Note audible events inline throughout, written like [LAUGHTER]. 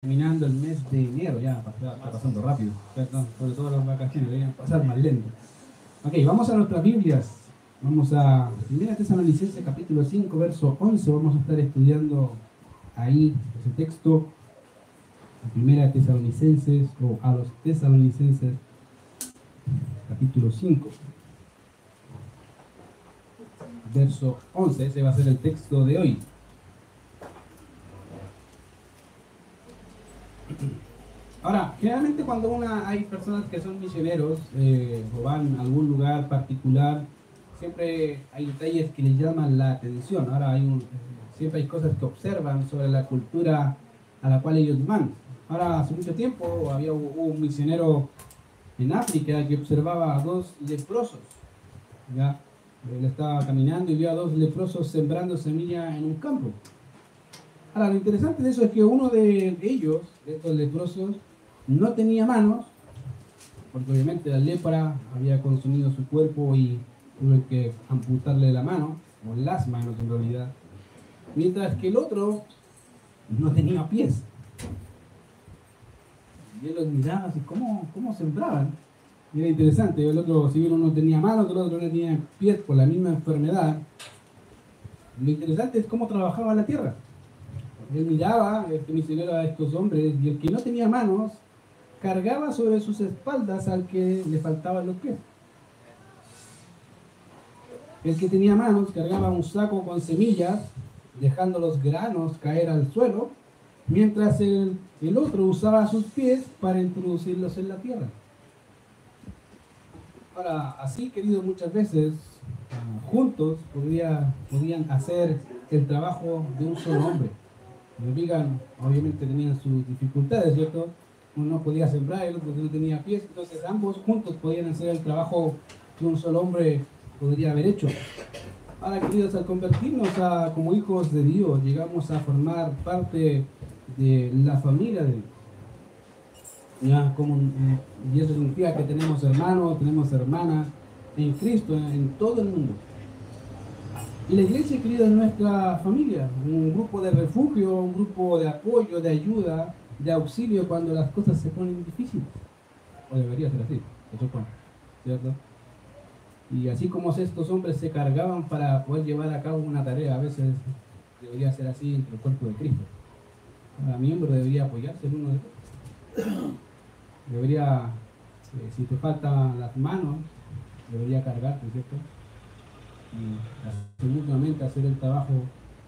terminando el mes de enero, ya está, pasando rápido, sobre todo las vacaciones, deberían pasar más lento. Ok, vamos a nuestras Biblias. Vamos a 1 Tesalonicenses capítulo 5, verso 11. Vamos a estar estudiando ahí ese texto. Primera Tesalonicenses o a los Tesalonicenses capítulo 5. Verso 11, ese va a ser el texto de hoy. Ahora, generalmente cuando una, hay personas que son misioneros eh, o van a algún lugar particular, siempre hay detalles que les llaman la atención. Ahora, hay un, siempre hay cosas que observan sobre la cultura a la cual ellos van. Ahora, hace mucho tiempo había un misionero en África que observaba a dos leprosos. ¿ya? Él estaba caminando y vio a dos leprosos sembrando semilla en un campo. Ahora, lo interesante de eso es que uno de ellos, de estos leprosos, no tenía manos, porque obviamente la lepra había consumido su cuerpo y tuve que amputarle la mano, o las manos en realidad. Mientras que el otro no tenía pies. Y él los miraba así, ¿cómo, cómo sembraban? Era interesante, el otro, si bien uno tenía manos, el otro no tenía pies por la misma enfermedad. Lo interesante es cómo trabajaba la tierra. Él miraba, este misionero a estos hombres, y el que no tenía manos cargaba sobre sus espaldas al que le faltaban los pies. El que tenía manos cargaba un saco con semillas, dejando los granos caer al suelo, mientras el, otro usaba sus pies para introducirlos en la tierra. Ahora, así, querido, muchas veces ah, juntos podría, podían hacer el trabajo de un solo hombre. Digan, obviamente tenían sus dificultades, ¿cierto? Uno podía sembrar, el otro no tenía pies, entonces ambos juntos podían hacer el trabajo que un solo hombre podría haber hecho. Ahora, queridos, al convertirnos a, como hijos de Dios, llegamos a formar parte de la familia de Dios. Ya, como, y eso significa que tenemos hermanos, tenemos hermanas en Cristo, en todo el mundo. Y la iglesia, querida, es nuestra familia, un grupo de refugio, un grupo de apoyo, de ayuda, de auxilio cuando las cosas se ponen difíciles. O debería ser así, ¿cierto? Y así como estos hombres se cargaban para poder llevar a cabo una tarea, a veces debería ser así entre el cuerpo de Cristo. Cada miembro debería apoyarse en uno de ellos. Debería, eh, si te faltan las manos, debería cargarte, ¿cierto? Y mutuamente hacer el trabajo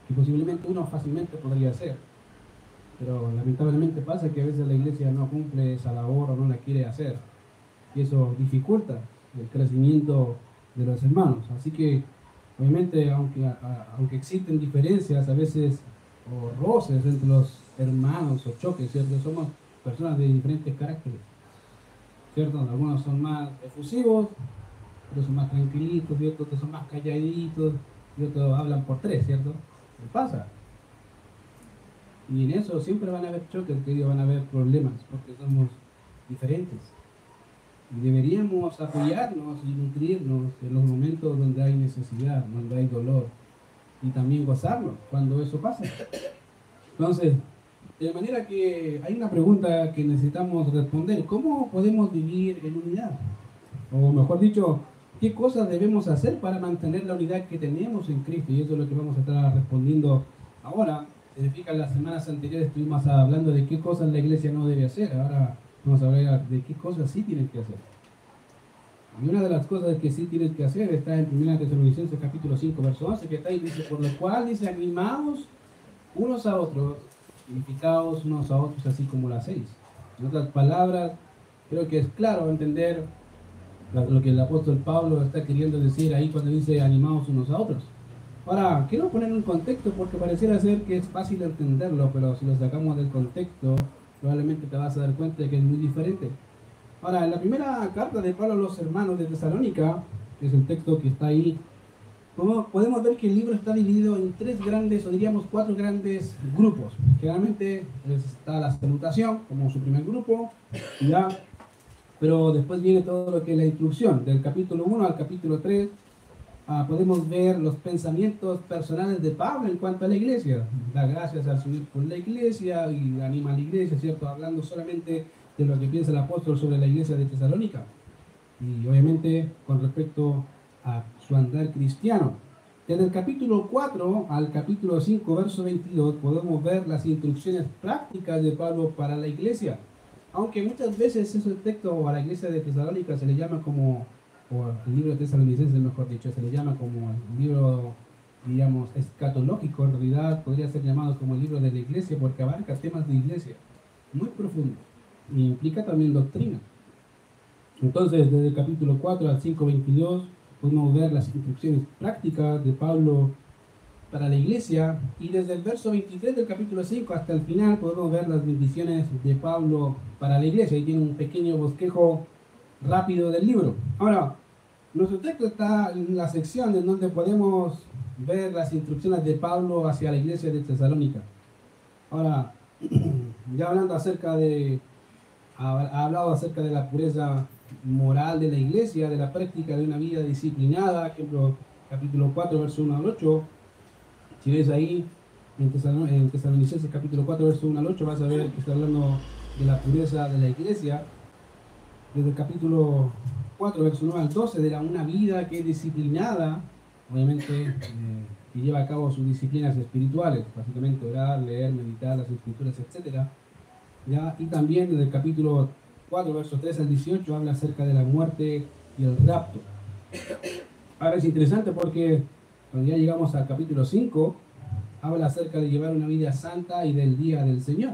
que posiblemente uno fácilmente podría hacer pero lamentablemente pasa que a veces la iglesia no cumple esa labor o no la quiere hacer. Y eso dificulta el crecimiento de los hermanos. Así que, obviamente, aunque, aunque existen diferencias a veces o roces entre los hermanos o choques, ¿cierto? Somos personas de diferentes caracteres, ¿cierto? Algunos son más efusivos, otros son más tranquilitos, y otros son más calladitos, y otros hablan por tres, ¿cierto? ¿Qué pasa? Y en eso siempre van a haber choques, que van a haber problemas, porque somos diferentes. Deberíamos apoyarnos y nutrirnos en los momentos donde hay necesidad, donde hay dolor, y también gozarnos cuando eso pasa. Entonces, de manera que hay una pregunta que necesitamos responder. ¿Cómo podemos vivir en unidad? O mejor dicho, ¿qué cosas debemos hacer para mantener la unidad que tenemos en Cristo? Y eso es lo que vamos a estar respondiendo ahora significa las semanas anteriores estuvimos hablando de qué cosas la iglesia no debe hacer. Ahora vamos a hablar de qué cosas sí tienen que hacer. Y una de las cosas que sí tienen que hacer está en 1 Tesalonicenses capítulo 5, verso 11, que está ahí, dice, por lo cual dice, animados unos a otros, edificados unos a otros, así como las seis. En otras palabras, creo que es claro entender lo que el apóstol Pablo está queriendo decir ahí cuando dice animados unos a otros. Ahora, quiero poner un contexto porque pareciera ser que es fácil entenderlo, pero si lo sacamos del contexto, probablemente te vas a dar cuenta de que es muy diferente. Ahora, en la primera carta de Pablo a los hermanos de Tesalónica, que es el texto que está ahí, podemos ver que el libro está dividido en tres grandes, o diríamos cuatro grandes grupos. Generalmente está la salutación como su primer grupo, ya, pero después viene todo lo que es la instrucción, del capítulo 1 al capítulo 3 ah, podemos ver los pensamientos personales de Pablo en cuanto a la iglesia. Da gracias al Señor por la iglesia y anima a la iglesia, ¿cierto? Hablando solamente de lo que piensa el apóstol sobre la iglesia de Tesalónica. Y obviamente con respecto a su andar cristiano. Desde el capítulo 4 al capítulo 5, verso 22, podemos ver las instrucciones prácticas de Pablo para la iglesia. Aunque muchas veces ese texto a la iglesia de Tesalónica se le llama como, o el libro de Tesalonicenses, mejor dicho, se le llama como el libro, digamos, escatológico, en realidad podría ser llamado como el libro de la iglesia porque abarca temas de iglesia muy profundos y implica también doctrina. Entonces, desde el capítulo 4 al 5, 22, podemos ver las instrucciones prácticas de Pablo para la iglesia y desde el verso 23 del capítulo 5 hasta el final podemos ver las bendiciones de Pablo para la iglesia. y tiene un pequeño bosquejo rápido del libro. Ahora, nuestro texto está en la sección en donde podemos ver las instrucciones de Pablo hacia la iglesia de Tesalónica. Ahora, [CLEARS THROAT] ya hablando acerca de, ha hablado acerca de la pureza moral de la iglesia, de la práctica de una vida disciplinada, ejemplo, capítulo 4, verso 1 al 8. Si ves ahí, en, Tesalonicenses capítulo 4, verso 1 al 8, vas a ver que está hablando de la pureza de la iglesia. Desde el capítulo 4, verso 1 al 12, de la, una vida que es disciplinada, obviamente, eh, que lleva a cabo sus disciplinas espirituales, básicamente orar, leer, meditar las escrituras, etc. ¿Ya? Y también desde el capítulo 4, versos 3 al 18, habla acerca de la muerte y el rapto. Ahora es interesante porque cuando ya llegamos al capítulo 5, habla acerca de llevar una vida santa y del día del Señor.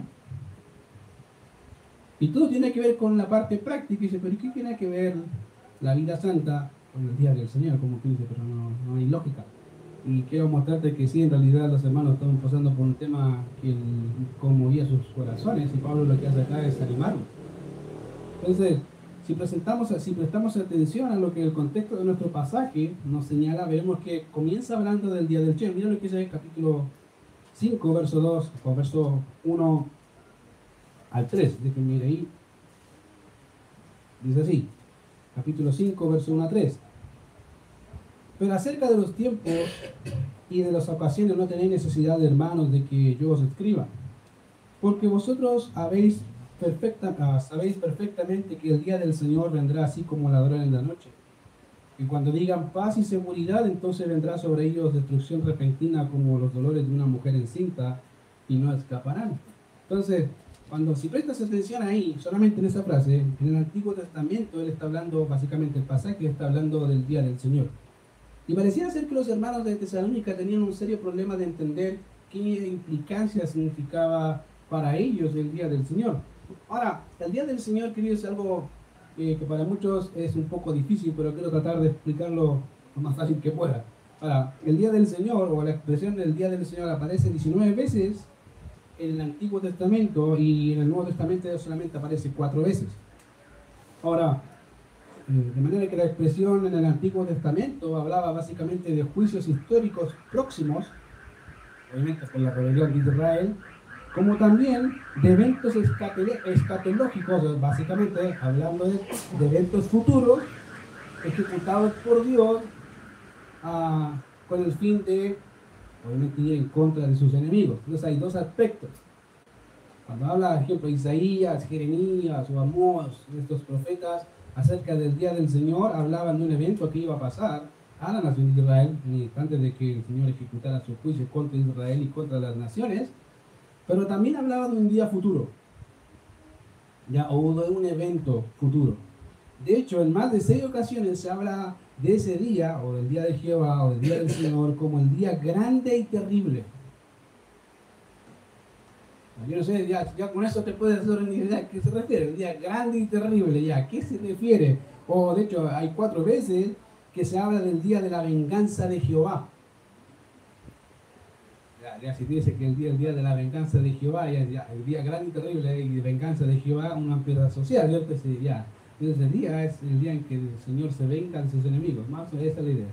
Y todo tiene que ver con la parte práctica. Y dice, pero ¿qué tiene que ver la vida santa con el día del Señor? Como tú dices, pero no, no hay lógica. Y quiero mostrarte que sí, en realidad los hermanos están pasando por un tema que conmovía sus corazones. Y Pablo lo que hace acá es animarlos entonces, si, presentamos, si prestamos atención a lo que el contexto de nuestro pasaje nos señala, veremos que comienza hablando del día del Señor. Mira lo que dice el capítulo 5, verso 2, o verso 1 al 3. Déjenme ir ahí. Dice así, capítulo 5, verso 1 a 3. Pero acerca de los tiempos y de las ocasiones no tenéis necesidad, hermanos, de que yo os escriba, porque vosotros habéis perfecta, ah, sabéis perfectamente que el día del Señor vendrá así como ladrón en la noche. Y cuando digan paz y seguridad, entonces vendrá sobre ellos destrucción repentina como los dolores de una mujer encinta y no escaparán. Entonces, cuando si prestas atención ahí, solamente en esa frase, en el Antiguo Testamento él está hablando, básicamente el pasaje está hablando del día del Señor. Y parecía ser que los hermanos de Tesalónica tenían un serio problema de entender qué implicancia significaba para ellos el día del Señor. Ahora, el día del Señor, queridos, es algo que para muchos es un poco difícil, pero quiero tratar de explicarlo lo más fácil que pueda. Ahora, el día del Señor, o la expresión del día del Señor, aparece 19 veces en el Antiguo Testamento y en el Nuevo Testamento solamente aparece 4 veces. Ahora, eh, de manera que la expresión en el Antiguo Testamento hablaba básicamente de juicios históricos próximos, obviamente por la rebelión de Israel, como también de eventos escatológicos, básicamente hablando de, eventos futuros ejecutados por Dios ah, con el fin de, obviamente, ir en contra de sus enemigos. Entonces hay dos aspectos. Cuando habla, por ejemplo, Isaías, Jeremías o Amós, estos profetas, acerca del día del Señor, hablaban de un evento que iba a pasar a la nación de Israel, antes de que el Señor ejecutara su juicio contra Israel y contra las naciones, pero también hablaba de un día futuro, ya, o de un evento futuro. De hecho, en más de seis ocasiones se habla de ese día, o del día de Jehová, o del día del Señor, como el día grande y terrible. Yo no sé, ya, con eso te puedes hacer una idea a qué se refiere, el día grande y terrible, ya, ¿a qué se refiere? O de hecho, hay cuatro veces que se habla del día de la venganza de Jehová ya si dice que el día, el día de la venganza de Jehová, ya, el día grande y terrible y venganza de Jehová, una piedra social, yo pues ya, ese día es el día en que el Señor se venga de sus enemigos, más esa es la idea,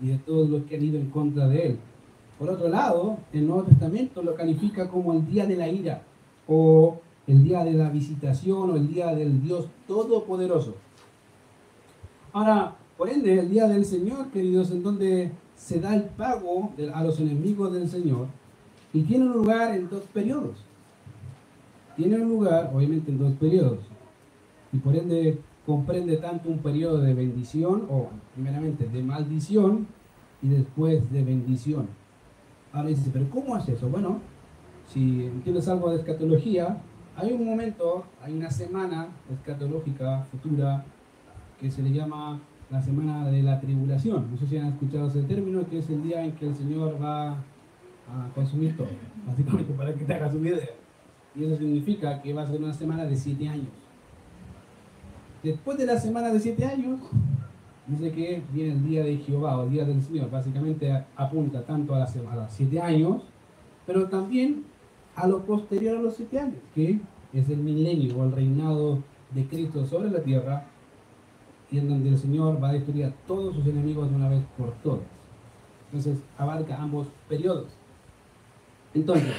y de todos los que han ido en contra de él. Por otro lado, el Nuevo Testamento lo califica como el día de la ira, o el día de la visitación, o el día del Dios Todopoderoso. Ahora, Por ende, el día del Señor, queridos, en donde se da el pago a los enemigos del Señor y tiene un lugar en dos periodos. Tiene un lugar, obviamente, en dos periodos. Y por ende comprende tanto un periodo de bendición o primeramente de maldición y después de bendición. Ahora dice, pero ¿cómo hace eso? Bueno, si entiendes algo de escatología, hay un momento, hay una semana escatológica futura que se le llama la semana de la tribulación. No sé si han escuchado ese término, que es el día en que el Señor va a consumir todo, básicamente para que te hagas una idea. Y eso significa que va a ser una semana de siete años. Después de la semana de siete años, dice que viene el día de Jehová o el día del Señor. Básicamente apunta tanto a la semana, siete años, pero también a lo posterior a los siete años, que es el milenio o el reinado de Cristo sobre la tierra, y en donde el Señor va a destruir a todos sus enemigos de una vez por todas. Entonces abarca ambos periodos. Entonces,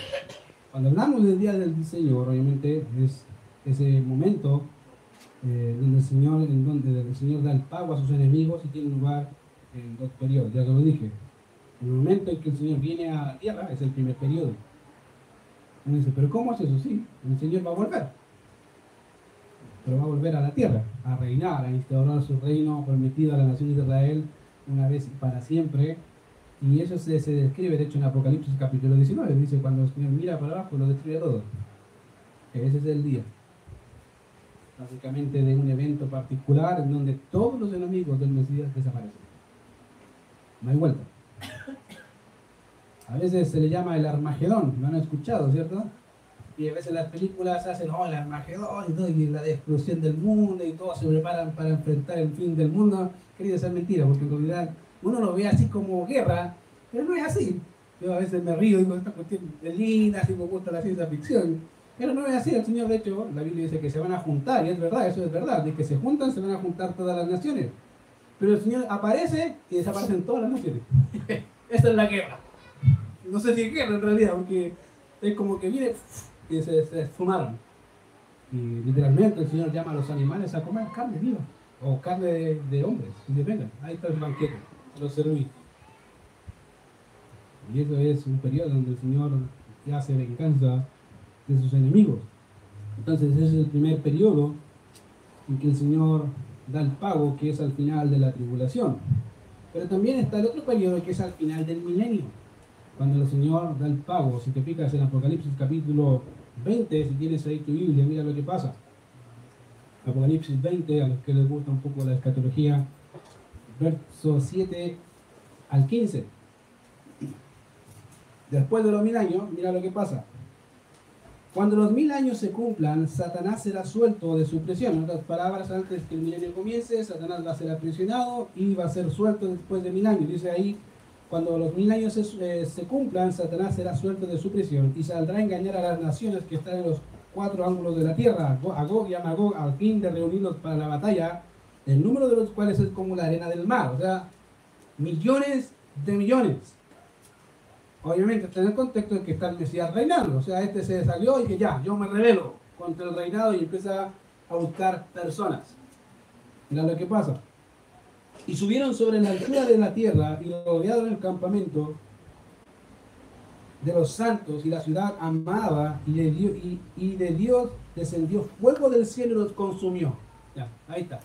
cuando hablamos del día del Señor, obviamente es ese momento eh, donde, el Señor, en donde el Señor da el pago a sus enemigos y tiene lugar en dos periodos, ya lo dije. El momento en que el Señor viene a la tierra es el primer periodo. Uno dice, pero ¿cómo es eso? Sí, el Señor va a volver. Pero va a volver a la tierra, a reinar, a instaurar su reino permitido a la nación de Israel una vez y para siempre. Y eso se, se describe, de hecho, en Apocalipsis capítulo 19. Dice, cuando el Señor mira para abajo, lo destruye todo. Ese es el día básicamente de un evento particular en donde todos los enemigos del Mesías desaparecen. No hay vuelta. A veces se le llama el Armagedón, lo han escuchado, ¿cierto? Y a veces las películas hacen, oh, el Armagedón y, todo, y la destrucción del mundo y todos se preparan para enfrentar el fin del mundo. Querido, ser mentira, porque en realidad uno lo ve así como guerra, pero no es así. Yo a veces me río y digo, esta cuestión de linda, así me gusta la ciencia ficción pero no es así, el Señor, de hecho, la Biblia dice que se van a juntar, y es verdad, eso es verdad, de que se juntan, se van a juntar todas las naciones. Pero el Señor aparece y desaparecen todas las naciones. [LAUGHS] Esta es la guerra. No sé si es guerra en realidad, porque es como que viene y se, se esfumaron. Y literalmente el Señor llama a los animales a comer carne viva, o carne de, hombres, y vengan, ahí está el banquete, los serví. Y eso es un periodo donde el Señor ya se venganza de sus enemigos. Entonces ese es el primer periodo en que el Señor da el pago, que es al final de la tribulación. Pero también está el otro periodo que es al final del milenio, cuando el Señor da el pago. Si te fijas en Apocalipsis capítulo 20, si tienes ahí tu Biblia, mira lo que pasa. Apocalipsis 20, a los que les gusta un poco la escatología, verso 7 al 15. Después de los mil años, mira lo que pasa. Cuando los mil años se cumplan, Satanás será suelto de su prisión. En otras palabras, antes que el milenio comience, Satanás va a ser aprisionado y va a ser suelto después de mil años. Dice ahí, cuando los mil años se, eh, cumplan, Satanás será suelto de su prisión y saldrá a engañar a las naciones que están en los cuatro ángulos de la tierra, a Gog y a Magog, al fin de reunirlos para la batalla, el número de los cuales es como la arena del mar, o sea, millones de millones obviamente está en el contexto de que está el Mesías reinando. O sea, este se salió y que ya, yo me revelo contra el reinado y empieza a buscar personas. Mira lo que pasa. Y subieron sobre la altura de la tierra y rodearon el campamento de los santos y la ciudad amada y de Dios, y, de Dios descendió fuego del cielo y los consumió. Ya, ahí está.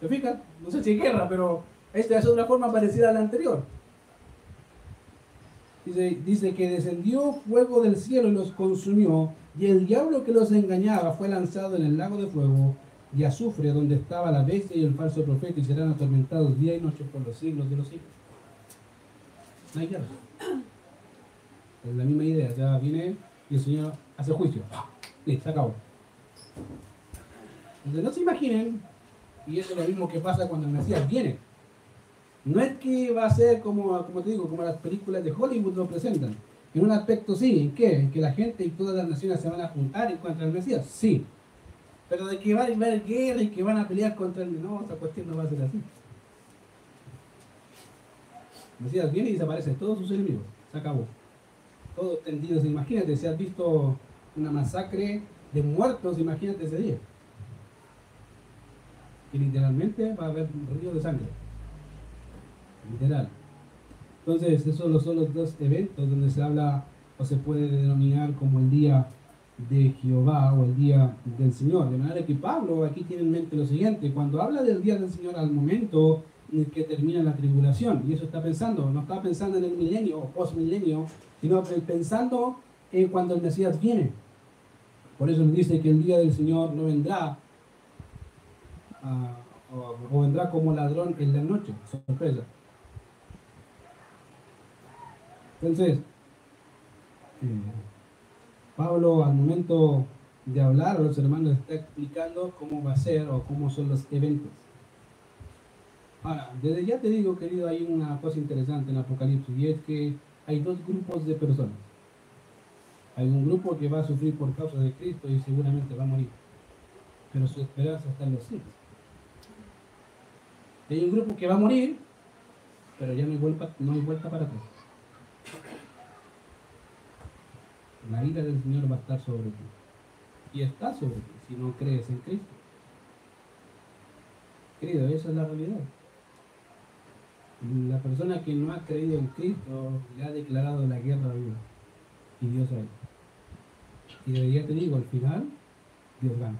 ¿Se fijan? No sé si guerra, pero esta es una forma parecida a la anterior. Dice, que descendió fuego del cielo y los consumió, y el diablo que los engañaba fue lanzado en el lago de fuego y azufre, donde estaba la bestia y el falso profeta, y serán atormentados día y noche por los siglos de los siglos. No hay guerra. Es la misma idea, ya viene y el Señor hace juicio. Listo, se acabó. Entonces no se imaginen, y eso es lo mismo que pasa cuando el Mesías viene. No es que va a ser como, como te digo, como las películas de Hollywood lo presentan. En un aspecto sí, ¿en qué? En que la gente y todas las naciones se van a juntar en contra del Mesías, sí. Pero de que va a haber guerra y que van a pelear contra el... No, esta cuestión no va a ser así. Mesías viene y desaparece todos sus enemigos. Se acabó. Todos tendidos. Imagínate, si has visto una masacre de muertos, imagínate ese día. que literalmente va a haber un río de sangre. Literal. Entonces, esos son los dos eventos donde se habla o se puede denominar como el día de Jehová o el día del Señor. De manera que Pablo aquí tiene en mente lo siguiente, cuando habla del día del Señor al momento en que termina la tribulación, y eso está pensando, no está pensando en el milenio o postmilenio, sino pensando en cuando el Mesías viene. Por eso nos dice que el día del Señor no vendrá ah, o, vendrá como ladrón en la noche. Sorpresa. Entonces, eh, Pablo al momento de hablar los hermanos está explicando cómo va a ser o cómo son los eventos. Ahora, desde ya te digo, querido, hay una cosa interesante en Apocalipsis y es que hay dos grupos de personas. Hay un grupo que va a sufrir por causa de Cristo y seguramente va a morir, pero su esperanza está en los cielos. Hay un grupo que va a morir, pero ya no hay vuelta, no hay vuelta para atrás. La ira del Señor va a estar sobre ti. Y está sobre ti si no crees en Cristo. Querido, esa es la realidad. La persona que no ha creído en Cristo le ha declarado la guerra a Dios. Y Dios a él. Y día te digo, al final, Dios gana.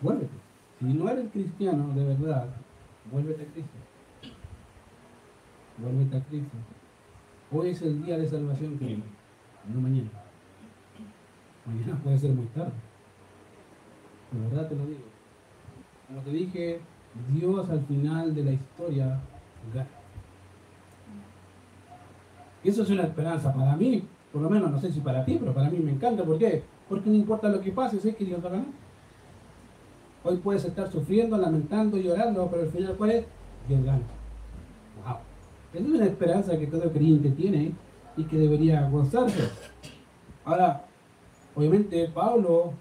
Vuélvete. Si no eres cristiano de verdad, vuélvete a Cristo. Vuélvete a Cristo. Hoy es el día de salvación que no mañana. Mañana puede ser muy tarde. De verdad te lo digo. Como te dije, Dios al final de la historia gana. Y eso es una esperanza para mí, por lo menos no sé si para ti, pero para mí me encanta. ¿Por qué? Porque no importa lo que pase, sé que Dios va a ganar. Hoy puedes estar sufriendo, lamentando, llorando, pero al final, ¿cuál es? Dios gana. Esa es una esperanza que todo creyente tiene y que debería gozarse. Ahora, obviamente Pablo,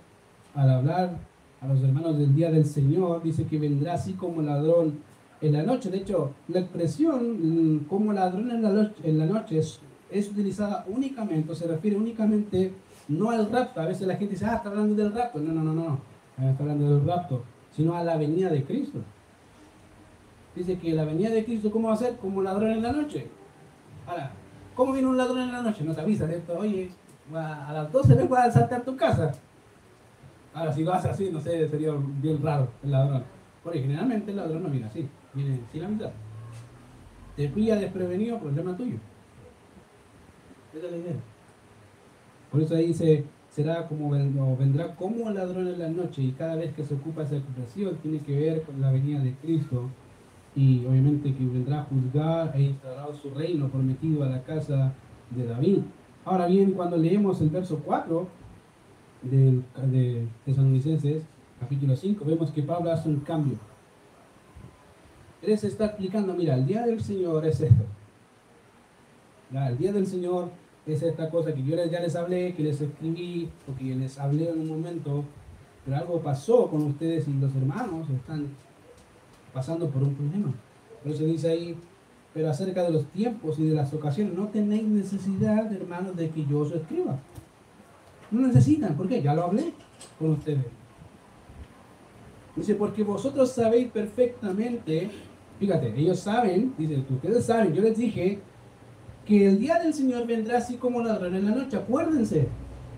al hablar a los hermanos del día del Señor, dice que vendrá así como ladrón en la noche. De hecho, la expresión mm, como ladrón en la noche, en la noche es, es utilizada únicamente, o se refiere únicamente no al rapto. A veces la gente dice, ah, está hablando del rapto. No, no, no, no, no. Está hablando del rapto, sino a la venida de Cristo. Dice que la venida de Cristo, ¿cómo va a ser? Como ladrón en la noche. Ahora, ¿cómo viene un ladrón en la noche? No te avisa de esto, oye, a las 12 vengo a saltar tu casa. Ahora, si hace así, no sé, sería bien raro el ladrón. Porque generalmente el ladrón no viene así, viene sin la mitad. Te pilla desprevenido, problema tuyo. Esa es la idea. Por eso ahí dice, será como vendrá como ladrón en la noche y cada vez que se ocupa esa ocupación tiene que ver con la venida de Cristo y obviamente que vendrá a juzgar e instaurar su reino prometido a la casa de David. Ahora bien, cuando leemos el verso 4 de, de Tesalonicenses, capítulo 5, vemos que Pablo hace un cambio. Él se está explicando, mira, el día del Señor es esto. el día del Señor es esta cosa que yo ya les hablé, que les escribí, o que les hablé en un momento, pero algo pasó con ustedes y los hermanos están pasando por un problema. Por eso dice ahí, pero acerca de los tiempos y de las ocasiones, no tenéis necesidad, hermanos, de que yo os escriba. No necesitan, ¿por qué? Ya lo hablé con ustedes. Dice, porque vosotros sabéis perfectamente, fíjate, ellos saben, dice, ustedes saben, yo les dije que el día del Señor vendrá así como ladrón en la noche, acuérdense.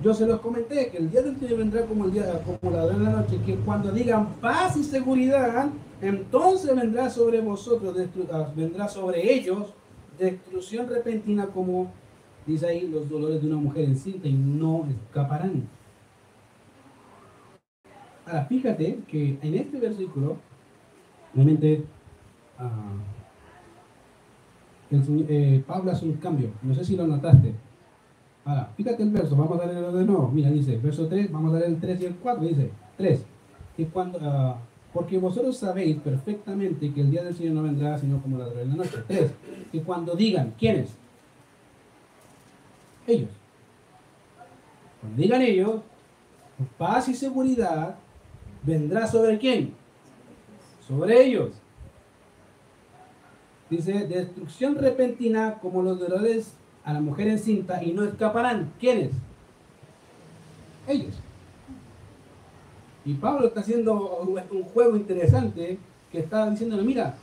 Yo se los comenté que el día del Señor vendrá como el día como ladrón en la noche, que cuando digan paz y seguridad, entonces vendrá sobre vosotros, ah, vendrá sobre ellos destrucción repentina como dice ahí los dolores de una mujer encinta y no escaparán. Ahora, fíjate que en este versículo, realmente, ah, eh, Pablo hace un cambio. No sé si lo notaste. Ahora, fíjate el verso, vamos a leerlo de nuevo. Mira, dice, verso 3, vamos a leer el 3 y el 4. Dice, 3, que cuando, uh, porque vosotros sabéis perfectamente que el día del Señor no vendrá sino como la de la noche. Tres, que cuando digan, ¿quiénes? Ellos. Cuando digan ellos, paz y seguridad vendrá sobre quién? Sobre ellos. Dice, destrucción repentina como los dolores a la mujer encinta y no escaparán. ¿Quiénes? Ellos. Y Pablo está haciendo un juego interesante que está diciéndole, mira,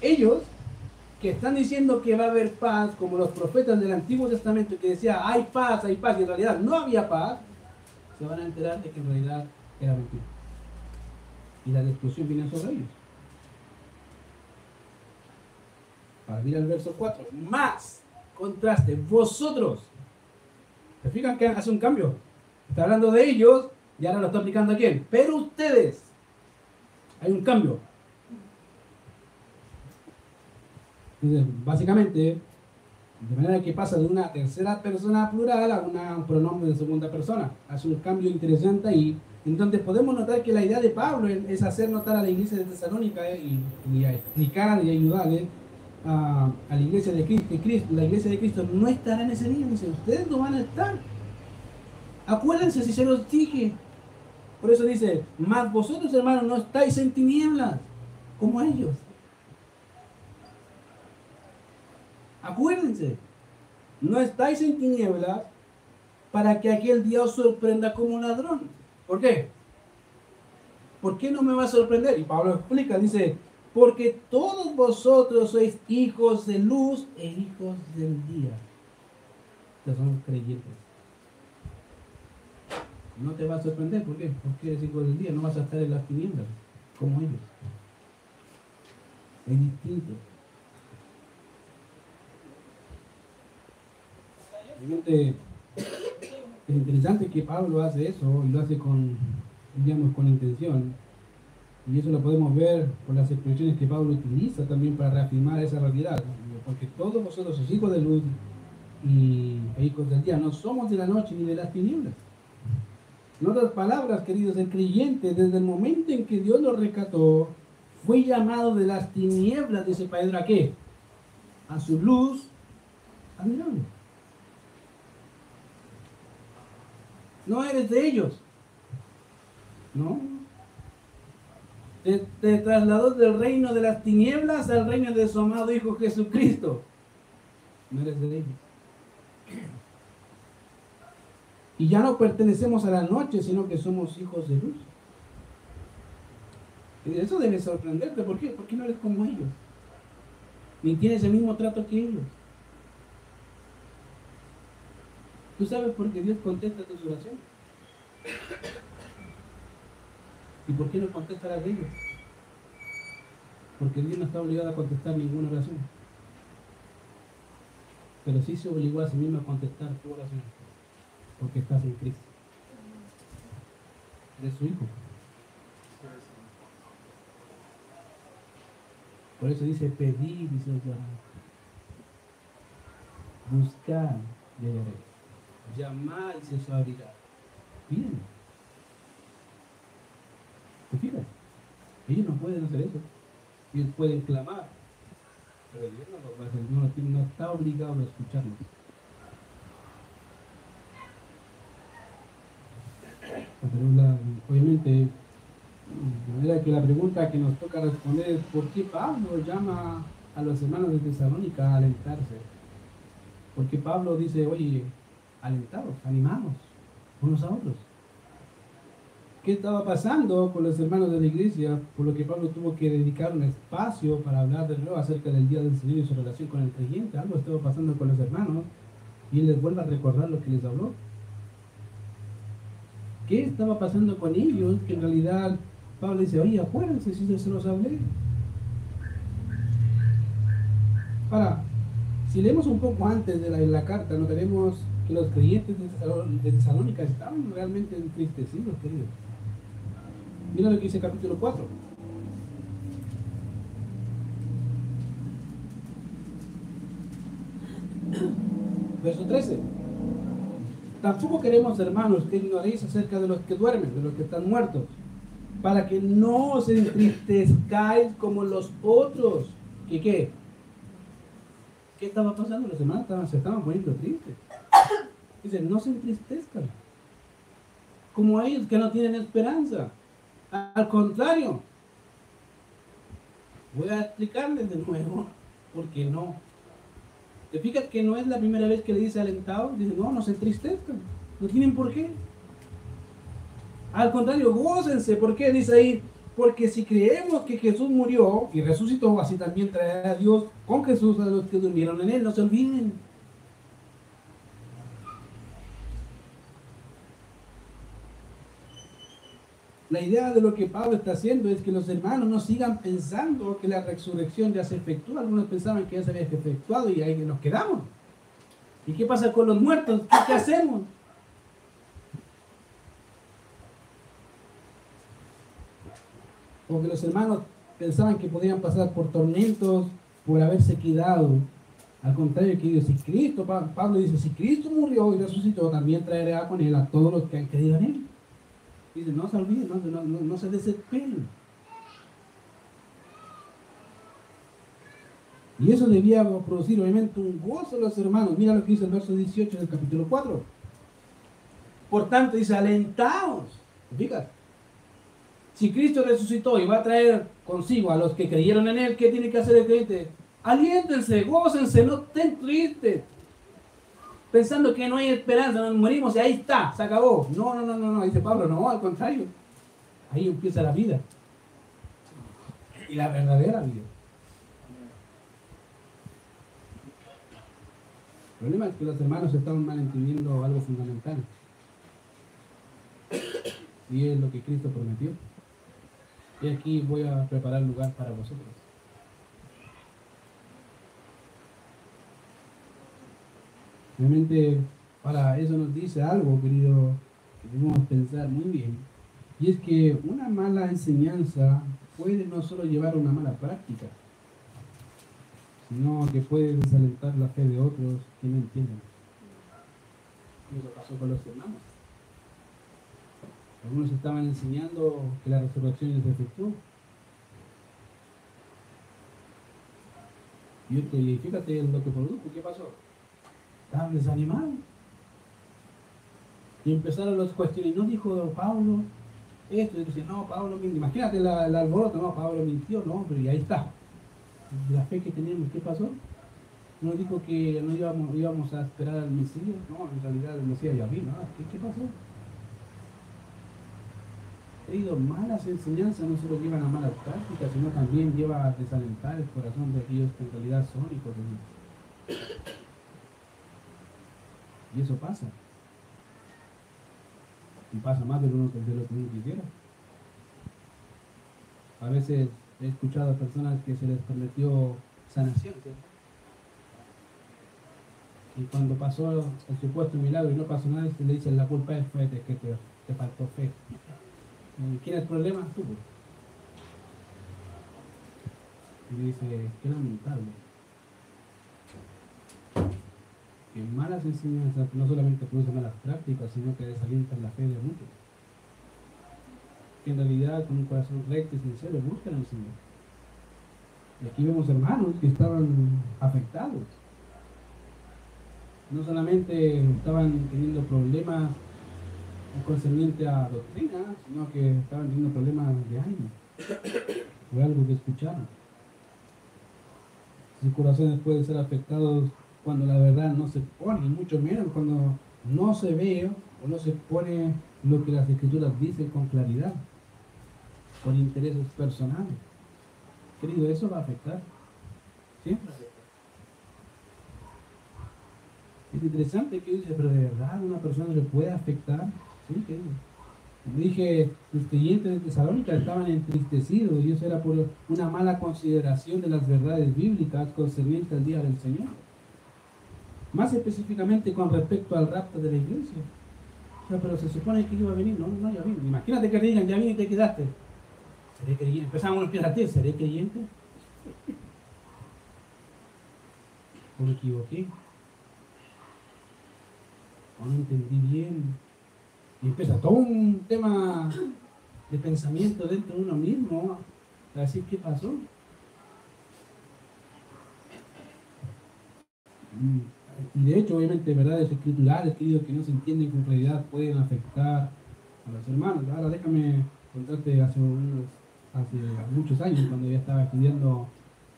ellos que están diciendo que va a haber paz, como los profetas del Antiguo Testamento que decía hay paz, hay paz, y en realidad no había paz, se van a enterar de que en realidad era mentira. Y la destrucción viene sobre ellos. Para ir al verso 4, más contraste, vosotros. ¿Se fijan que hace un cambio? Está hablando de ellos y ahora lo está aplicando a quién. Pero ustedes, hay un cambio. básicamente, de manera que pasa de una tercera persona plural a un pronombre de segunda persona. Hace un cambio interesante ahí. Entonces podemos notar que la idea de Pablo es hacer notar a la iglesia de Tesalónica y, y explicar y ayudarle a, la iglesia de Cristo, la iglesia de Cristo no estará en ese día. Dice, ustedes no van a estar. Acuérdense si se los dije. Por eso dice, más vosotros hermanos no estáis en tinieblas como ellos. Acuérdense, no estáis en tinieblas para que aquel día os sorprenda como un ladrón. ¿Por qué? ¿Por qué no me va a sorprender? Y Pablo explica, dice, porque todos vosotros sois hijos de luz e hijos del día. Ya son creyentes. No te va a sorprender, ¿por qué? Porque eres hijo del día, no vas a estar en las tinieblas como ellos. Es distinto. es interesante que Pablo hace eso y lo hace con, digamos, con intención. Y eso lo podemos ver por las expresiones que Pablo utiliza también para reafirmar esa realidad. Porque todos vosotros sois hijos de luz y hijos del día. No somos de la noche ni de las tinieblas. En otras palabras, queridos, el creyente, desde el momento en que Dios lo rescató, fue llamado de las tinieblas, dice Pedro, ¿a qué? A su luz admirable. No eres de ellos. No. Te, trasladó del reino de las tinieblas al reino de su amado Hijo Jesucristo. No eres de ellos. Y ya no pertenecemos a la noche, sino que somos hijos de luz. Y eso debe sorprenderte. ¿Por qué? Porque no eres como ellos. Ni tienes el mismo trato que ellos. ¿Tú sabes por qué Dios contesta tus oraciones? ¿Y por qué no contesta las de ellos? Porque Dios no está obligado a contestar ninguna oración. Pero sí se obligó a sí mismo a contestar tu oración. Porque estás en Cristo. De su Hijo. Por eso dice pedir, dice el Buscar y llamar y se abrirá. Piden. ¿Te fijas? Ellos no pueden hacer eso. Ellos pueden clamar. Pero Dios no lo va a hacer. No, no está obligado a escucharnos. obviamente, de manera que la pregunta que nos toca responder es ¿por qué Pablo llama a los hermanos de Tesalónica a alentarse? Porque Pablo dice, oye, alentados, animados, unos a otros. ¿Qué estaba pasando con los hermanos de la iglesia? Por lo que Pablo tuvo que dedicar un espacio para hablar de nuevo acerca del día del Señor y su relación con el creyente. Algo estaba pasando con los hermanos y él les vuelve a recordar lo que les habló. ¿Qué estaba pasando con ellos? Que en realidad Pablo dice, oye, acuérdense si se los hablé. Ahora, si leemos un poco antes de la, la carta, no tenemos que los creyentes de Tesalónica estaban realmente entristecidos, queridos. Mira lo que dice el capítulo 4. Verso 13. Tampoco queremos, hermanos, que ignoréis acerca de los que duermen, de los que están muertos, para que no os entristezcáis como los otros. ¿Qué qué? ¿Qué estaba pasando? Los hermanos estaban, se estaban poniendo tristes. Dice, no se entristezcan. Como ellos que no tienen esperanza. Al contrario. Voy a explicarles de nuevo por qué no. ¿Te fijas que no es la primera vez que le dice alentado? Dice, no, no se entristezcan. No tienen por qué. Al contrario, gócense. ¿Por qué? Dice ahí, porque si creemos que Jesús murió y resucitó, así también traerá a Dios con Jesús a los que durmieron en él. No se olviden. La idea de lo que Pablo está haciendo es que los hermanos no sigan pensando que la resurrección ya se efectúa. Algunos pensaban que ya se había efectuado y ahí nos quedamos. ¿Y qué pasa con los muertos? ¿Qué, hacemos? Porque los hermanos pensaban que podían pasar por tormentos por haberse quedado. Al contrario, que si Cristo, Pablo dice, si Cristo murió y resucitó, también traerá con él a todos los que han creído en él. Dice, no se olviden, no, se desesperen. Y eso debía producir obviamente un gozo a los hermanos. Mira lo que dice el verso 18 del capítulo 4. Por tanto, dice, alentaos. Fíjate. Si Cristo resucitó y va a traer consigo a los que creyeron en Él, ¿qué tiene que hacer el creyente? Aliéntense, gócense, no estén tristes pensando que no hay esperanza, nos morimos y ahí está, se acabó. No, no, no, no, no, dice Pablo, no, al contrario. Ahí empieza la vida. Y la verdadera vida. El problema es que los hermanos estaban malentendiendo algo fundamental. Y es lo que Cristo prometió. Y aquí voy a preparar lugar para vosotros. Realmente para eso nos dice algo, querido, que debemos pensar muy bien. Y es que una mala enseñanza puede no solo llevar a una mala práctica, sino que puede desalentar la fe de otros que no entienden. Y eso pasó con los hermanos. Algunos estaban enseñando que la resurrección se efectuó. Y fíjate lo que produjo, ¿qué pasó? Estaban desanimados. Y empezaron los cuestiones. No dijo Pablo esto. Y no, Pablo mintió. Imagínate la, el alboroto, no, Pablo mintió, no, pero y ahí está. La fe que teníamos, ¿qué pasó? No dijo que no íbamos, íbamos a esperar al Mesías. No, en realidad el Mesías ya vino. ¿Qué, qué pasó? He ido malas enseñanzas no solo llevan a malas prácticas, sino también lleva a desalentar el corazón de aquellos que en realidad son hijos de Dios. Y eso pasa. Y pasa más de lo, que uno quisiera. A veces he escuchado a personas que se les prometió sanación. Y cuando pasó el supuesto milagro y no pasó nada, se le dicen la culpa es fue de que te, faltó fe. ¿Quién es el problema? Tú. Y dice, qué lamentable que malas enseñanzas no solamente producen malas prácticas, sino que desalientan la fe de muchos. Que en realidad con un corazón recto y sincero buscan al Señor. Y aquí vemos hermanos que estaban afectados. No solamente estaban teniendo problemas concernientes a doctrina, sino que estaban teniendo problemas de ánimo. Fue algo que escucharon. Sus corazones pueden ser afectados cuando la verdad no se pone, y mucho menos cuando no se ve o no se pone lo que las escrituras dicen con claridad, con intereses personales. Querido, eso va a afectar. ¿Sí? Es interesante que dice, pero de verdad una persona le puede afectar. ¿Sí? Querido? Dije, los creyentes de Tesalónica estaban entristecidos y eso era por una mala consideración de las verdades bíblicas concernientes al día del Señor. Más específicamente con respecto al rapto de la iglesia. pero se supone que iba a venir, no, no, ya vino. Imagínate que digan, ya vine y te quedaste. ¿Seré creyente? Empezamos a empieza a ti, ¿seré creyente? ¿O me equivoqué? ¿O no entendí bien? Y empieza todo un tema de pensamiento dentro de uno mismo. A decir, ¿qué pasó? Mm. Y de hecho, obviamente, verdades escriturales, queridos, que no se entienden con realidad pueden afectar a los hermanos. Ahora déjame contarte hace, hace muchos años, cuando ya estaba estudiando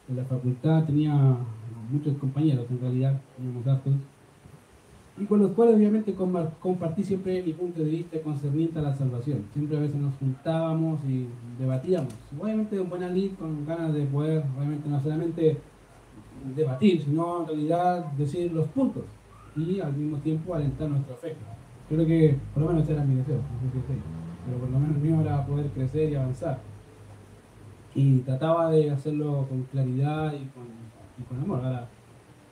en la facultad, tenía muchos compañeros, en realidad, teníamos datos. y con los cuales obviamente compartí siempre mi punto de vista concerniente a la salvación. Siempre a veces nos juntábamos y debatíamos. Obviamente un buen lid con ganas de poder, obviamente no solamente debatir, sino en realidad decir los puntos y al mismo tiempo alentar nuestra fe. Creo que por lo menos ese era mi deseo, pero por lo menos el mío era poder crecer y avanzar. Y trataba de hacerlo con claridad y con, amor. Ahora,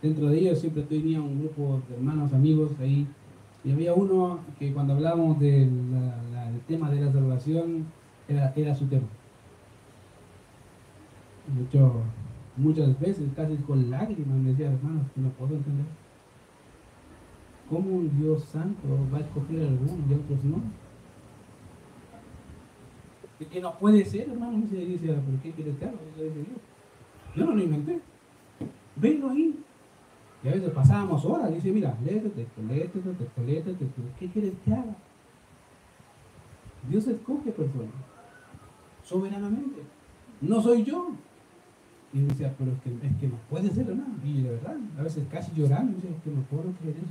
dentro de ellos siempre tenía un grupo de hermanos, amigos ahí, y había uno que cuando hablábamos del tema de la salvación, era, era su tema. Mucho, muchas veces, casi con lágrimas, me decía, hermanos, que no puedo entender. ¿Cómo un Dios santo va a escoger a algunos y otros no? que no puede ser, hermano, me dice, ¿por qué quieres que? Yo no lo inventé. Venlo ahí, y a veces pasábamos horas dice, mira, léete texto, léete texto, léete texto. ¿Qué quieres que haga? Dios escoge personas soberanamente. No soy yo. Y decía, pero es que, es que no puede ser, ¿no? Y de verdad, a veces casi llorando, dice, es que no puedo creer eso.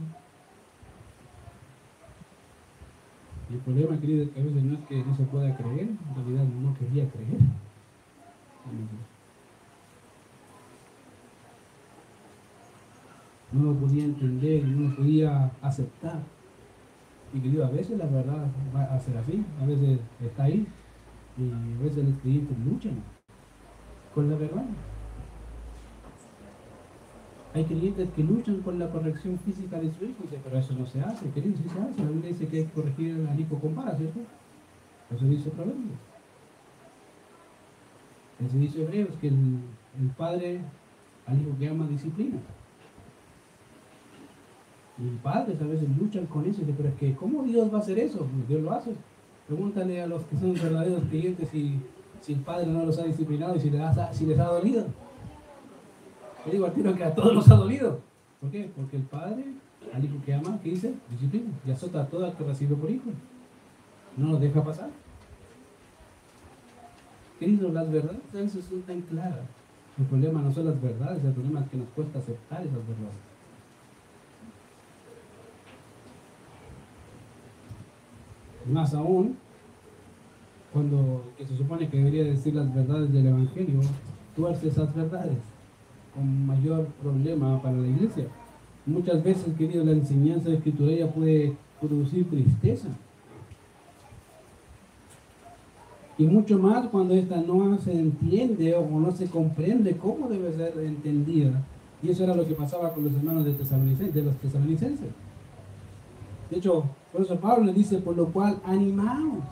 Y el problema, querido, que a veces no es que no se pueda creer, en realidad no quería creer. no lo podía entender, no lo podía aceptar. Y que a veces la verdad va a ser así, a veces está ahí, y a veces los clientes luchan con la verdad. Hay clientes que luchan con la corrección física de su hijo, pero eso no se hace, querido, sí se hace. La Biblia dice que hay que corregir al hijo con vara, ¿cierto? Eso dice Proverbios. Eso dice Hebreos, que el, padre al hijo que ama disciplina. Y padres a veces luchan con eso, pero es que ¿cómo Dios va a hacer eso? Pues Dios lo hace. Pregúntale a los que son verdaderos clientes si, si el padre no los ha disciplinado y si les ha, si les ha dolido. Yo digo al tiro que a todos nos ha dolido. ¿Por qué? Porque el padre, al hijo que ama, ¿qué dice? Disciplina. Y azota a todo el que recibe por hijo. No nos deja pasar. Queridos, las verdades a veces son tan claras. El problema no son las verdades, el problema es que nos cuesta aceptar esas verdades. Más aún, cuando que se supone que debería decir las verdades del Evangelio, tuerce esas verdades con mayor problema para la iglesia. Muchas veces, querido, la enseñanza de escritura puede producir tristeza. Y mucho más cuando esta no se entiende o no se comprende cómo debe ser entendida. Y eso era lo que pasaba con los hermanos de, de los tesalonicenses. De hecho, por eso Pablo le dice, por lo cual, animaos.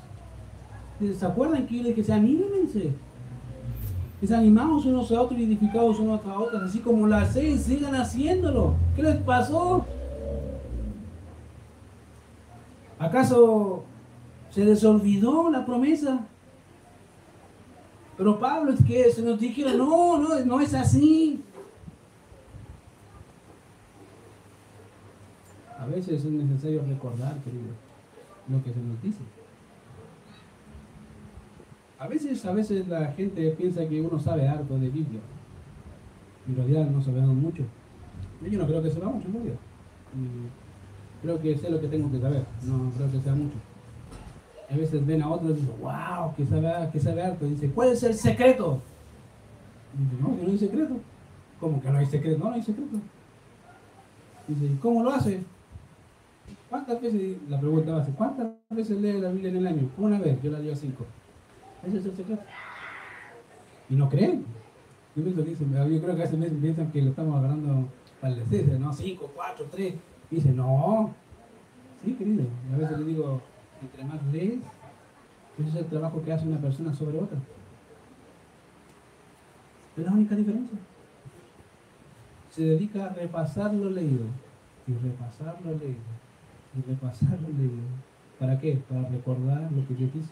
¿Se acuerdan que dije, se anímense? Es animados unos a otros y edificados unos a otros, así como las seis, sigan haciéndolo. ¿Qué les pasó? ¿Acaso se les olvidó la promesa? Pero Pablo es que se nos dijeron, no, no, no es así. A veces es necesario recordar, querido, lo que se nos dice. A veces, a veces la gente piensa que uno sabe algo de Biblia. En realidad no sabemos mucho. Yo no creo que sepa mucho en. Creo que sé lo que tengo que saber. No creo que sea mucho. A veces ven a otros y dicen, wow, que sabe, que sabe. Y dice, ¿cuál es el secreto? Dice, no, que no hay secreto. ¿Cómo que no hay secreto? No, no hay secreto. Dice, ¿cómo lo hace? ¿Cuántas veces, la pregunta base, cuántas veces lee la Biblia en el año? Una vez, yo la leo cinco. Ese es el secreto. Y no creen. Yo, creo que a veces piensan que lo estamos agarrando para el deceso, ¿no? Cinco, cuatro, tres. Y dice, no. Sí, querido. Y a veces le digo, entre más lees, ese es el trabajo que hace una persona sobre otra. Es la única diferencia. Se dedica a repasar lo leído y repasar lo leído y repasarlo ¿Para qué? Para recordar lo que Dios dice.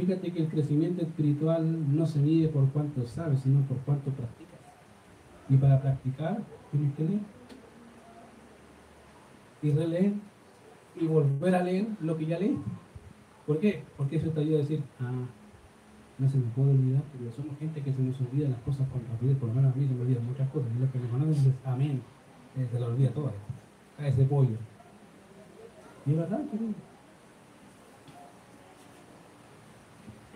Fíjate que el crecimiento espiritual no se mide por cuánto sabes, sino por cuánto practicas. Y para practicar tienes que leer. Y releer. Y volver a leer lo que ya leí. ¿Por qué? Porque eso te ayuda a decir, ah, no se me puede olvidar, pero somos gente que se nos olvida las cosas con rapidez, por lo menos a mí se me olvidan muchas cosas, y lo que me conocen es amén, eh, se lo olvida todo, a ese pollo. Y es verdad, querido.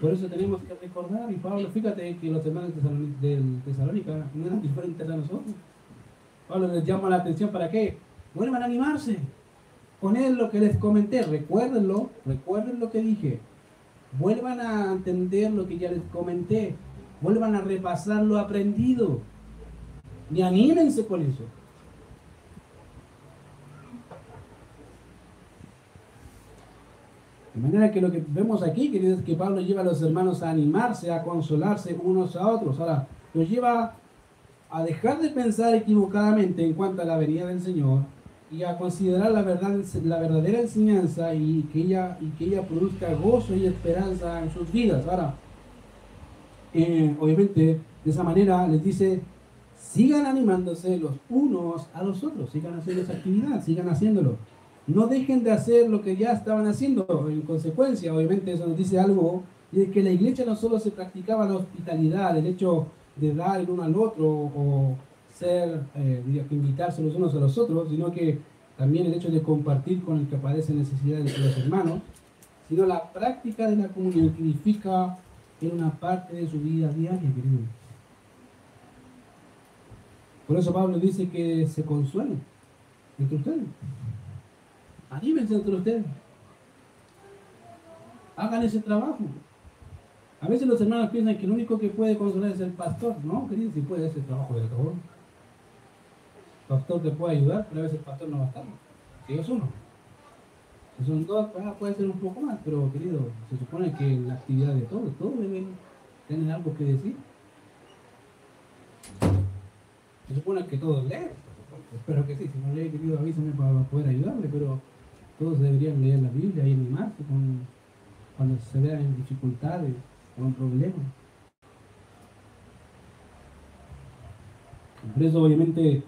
Por eso tenemos que recordar, y Pablo, fíjate que los hermanos de Tesalónica no eran diferentes a nosotros. Pablo les llama la atención para qué? Vuelvan a animarse. Poner lo que les comenté, recuérdenlo, recuerden lo que dije. Vuelvan a entender lo que ya les comenté. Vuelvan a repasar lo aprendido. Y anímense con eso. De manera que lo que vemos aquí, queridos, es que Pablo lleva a los hermanos a animarse, a consolarse unos a otros. Ahora, los lleva a dejar de pensar equivocadamente en cuanto a la venida del Señor y a considerar la, verdad, la verdadera enseñanza y que, ella, y que ella produzca gozo y esperanza en sus vidas. Ahora, eh, obviamente, de esa manera les dice, sigan animándose los unos a los otros, sigan haciendo esa actividad, sigan haciéndolo no dejen de hacer lo que ya estaban haciendo. En consecuencia, obviamente eso nos dice algo, de que la iglesia no solo se practicaba la hospitalidad, el hecho de dar el uno al otro o ser, eh, invitarse los unos a los otros, sino que también el hecho de compartir con el que padece necesidades de los hermanos, sino la práctica de la comunión que edifica en una parte de su vida diaria, querido. Por eso Pablo dice que se consuelen entre ustedes. Anímense entre ustedes. Hagan ese trabajo. A veces los hermanos piensan que el único que puede consolar es el pastor. No, querido, si puede hacer el trabajo de todo. El pastor te puede ayudar, pero a veces el pastor no va a estar. Si es uno. Si son dos, ah, puede ser un poco más, pero querido, se supone que la actividad de todos, todos deben tener algo que decir. Se supone que todos leen. Espero que sí, si no lee, querido, avísame para poder ayudarle, pero todos deberían leer la Biblia y animarse cuando se vean en dificultades o en problemas. Por eso obviamente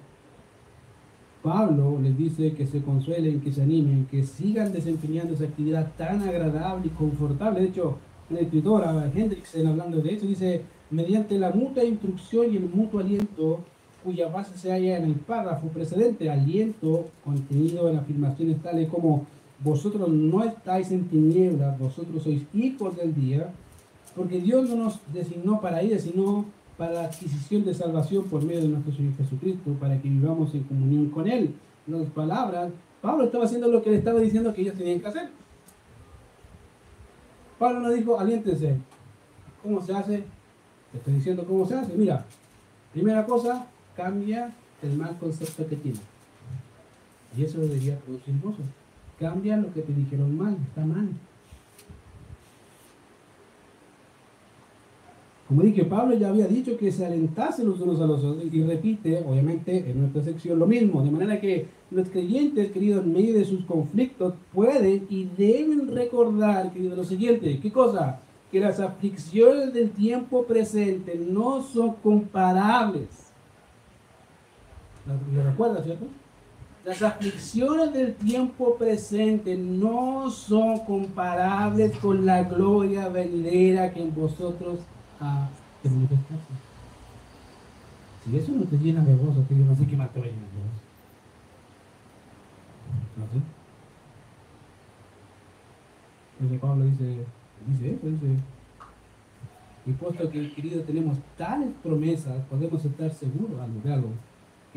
Pablo les dice que se consuelen, que se animen, que sigan desempeñando esa actividad tan agradable y confortable. De hecho, la escritora Hendrickson, hablando de eso, dice, mediante la mutua instrucción y el mutuo aliento cuya base se halla en el párrafo precedente, aliento contenido en afirmaciones tales como vosotros no estáis en tinieblas, vosotros sois hijos del día, porque Dios no nos designó para ir, sino para la adquisición de salvación por medio de nuestro Señor Jesucristo, para que vivamos en comunión con Él. En otras palabras, Pablo estaba haciendo lo que le estaba diciendo que ellos tenían que hacer. Pablo nos dijo, aliéntense. ¿Cómo se hace? Te estoy diciendo cómo se hace. Mira, primera cosa, cambia el mal concepto que tiene. Y eso debería producir gozo. Cambia lo que te dijeron mal, está mal. Como dije, Pablo ya había dicho que se alentasen los unos a los otros y repite, obviamente, en nuestra sección lo mismo. De manera que los creyentes, queridos, en medio de sus conflictos, pueden y deben recordar, queridos, lo siguiente. ¿Qué cosa? Que las aflicciones del tiempo presente no son comparables ¿Lo recuerda, cierto? Las aflicciones del tiempo presente no son comparables con la gloria venidera que en vosotros ha de. Si eso no te llena de gozo, que no sé qué más te va a llenar de gozo. No sé. Entonces Pablo dice, dice eso, dice, y puesto que querido tenemos tales promesas, podemos estar seguros de algo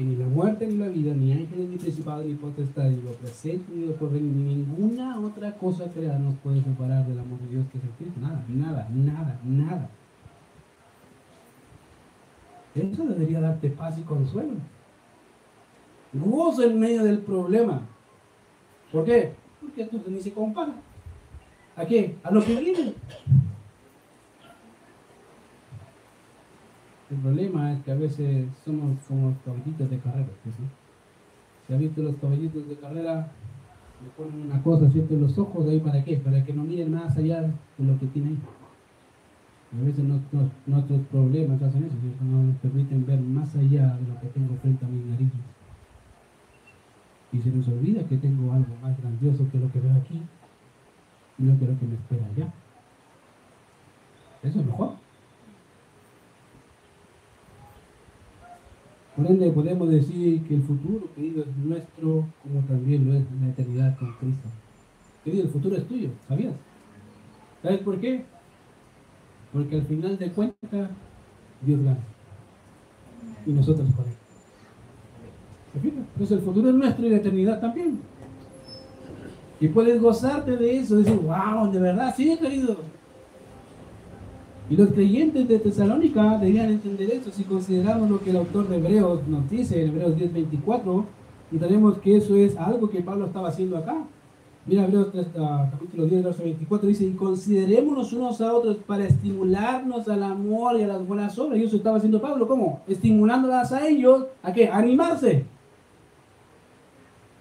ni la muerte ni la vida, ni ángeles, ni principado, ni potestad, ni lo presente, ni lo corriente, ni ninguna otra cosa creada nos puede separar del amor de Dios que es el Cristo. Nada, nada, nada, nada. Eso debería darte paz y consuelo. Gozo en medio del problema. ¿Por qué? Porque tú ni se compara. ¿A qué? A lo que viene. El problema es que a veces somos como caballitos de carrera. Si ha visto los caballitos de carrera, le ponen una cosa ¿cierto? en los ojos, ahí para qué? Para que no miren más allá de lo que tiene ahí. A veces nuestros, problemas hacen eso, ¿cierto? no nos permiten ver más allá de lo que tengo frente a mi nariz. Y se nos olvida que tengo algo más grandioso que lo que veo aquí y no que lo que me espera allá. Eso es mejor. Por ende, podemos decir que el futuro, querido, es nuestro, como también lo es la eternidad con Cristo. Querido, el futuro es tuyo, ¿sabías? ¿Sabes por qué? Porque al final de cuentas, Dios gana. Y nosotros por él. Entonces el futuro es nuestro y la eternidad también. Y puedes gozarte de eso, decir, wow, de verdad, sí, querido. Y los creyentes de Tesalónica debían entender eso si consideramos lo que el autor de Hebreos nos dice en Hebreos 10:24 y tenemos que eso es algo que Pablo estaba haciendo acá. Mira, Hebreos ah, capítulo 10, verso 24 dice, y considerémonos unos a otros para estimularnos al amor y a las buenas obras. Y eso estaba haciendo Pablo, ¿cómo? Estimulándolas a ellos, ¿a qué? A animarse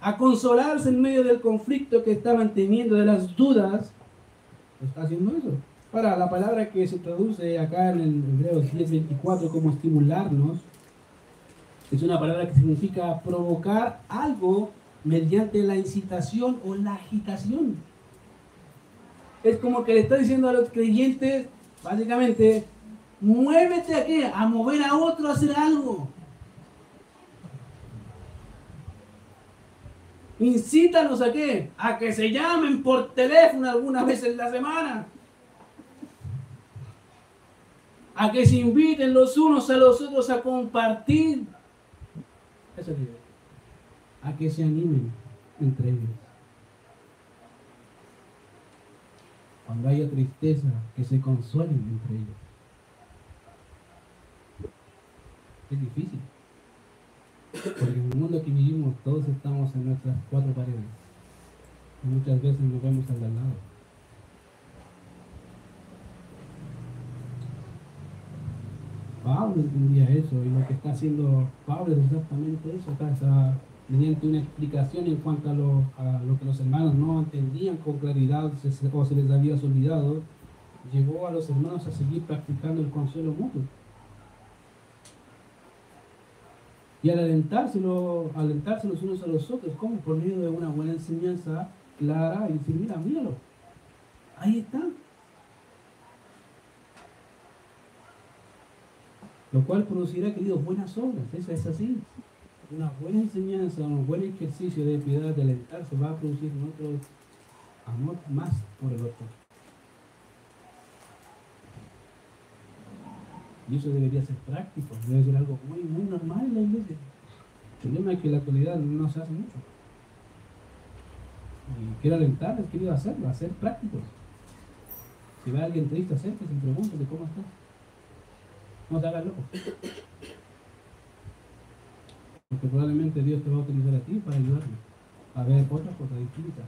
a consolarse en medio del conflicto que estaban teniendo, de las dudas, está haciendo eso. Ahora, la palabra que se traduce acá en el Hebreos 10:24 como estimularnos, es una palabra que significa provocar algo mediante la incitación o la agitación. Es como que le está diciendo a los creyentes, básicamente, muévete a qué? A mover a otro a hacer algo. Incítanos a qué? A que se llamen por teléfono algunas veces en la semana. A que se inviten los unos a los otros a compartir. Eso es A que se animen entre ellos. Cuando haya tristeza, que se consuelen entre ellos. Es difícil. Porque en el mundo que vivimos todos estamos en nuestras cuatro paredes. Y muchas veces nos vemos al lado. Pablo entendía eso y lo que está haciendo Pablo es exactamente eso. está mediante una explicación en cuanto a lo, que los hermanos no entendían con claridad o se les había olvidado, llevó a los hermanos a seguir practicando el consuelo mutuo. y al alentárselo, alentarse los unos a los otros, como por medio de una buena enseñanza clara y decir, mira, míralo, ahí está. Lo cual producirá, queridos, buenas obras, eso es así. Una buena enseñanza, un buen ejercicio de piedad, de alentarse, va a producir en otro amor más por el otro. Y eso debería ser práctico, debe ser algo muy, muy normal en la iglesia. El problema es que en la actualidad no se hace mucho. Y quiero alentarles, querido hacerlo, hacer prácticos. Si va alguien triste, acérquese y pregúntale cómo está. No te hagas loco. Porque probablemente Dios te va a utilizar a ti para ayudarme a ver otra cosa distinta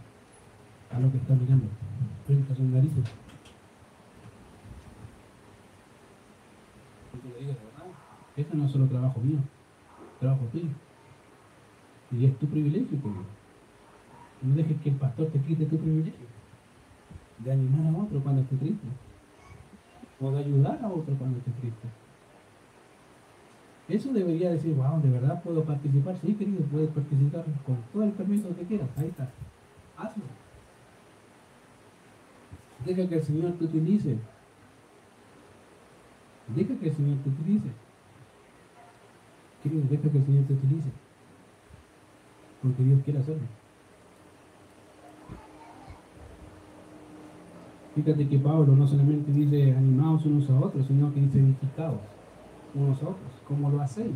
a lo que está mirando frente a sus narices. No es solo trabajo mío, trabajo tuyo. Y es tu privilegio, No dejes que el pastor te quite tu privilegio. De animar a otro cuando esté triste. O de ayudar a otro cuando esté triste. Eso debería decir, wow, de verdad puedo participar. Sí, querido, puedes participar con todo el permiso que quieras. Ahí está. Hazlo. Deja que el Señor te utilice. Deja que el Señor te utilice. Querido, deja que el Señor te utilice. Porque Dios quiere hacerlo. Fíjate que Pablo no solamente dice animados unos a otros, sino que dice edificados unos a otros. ¿Cómo lo hacéis?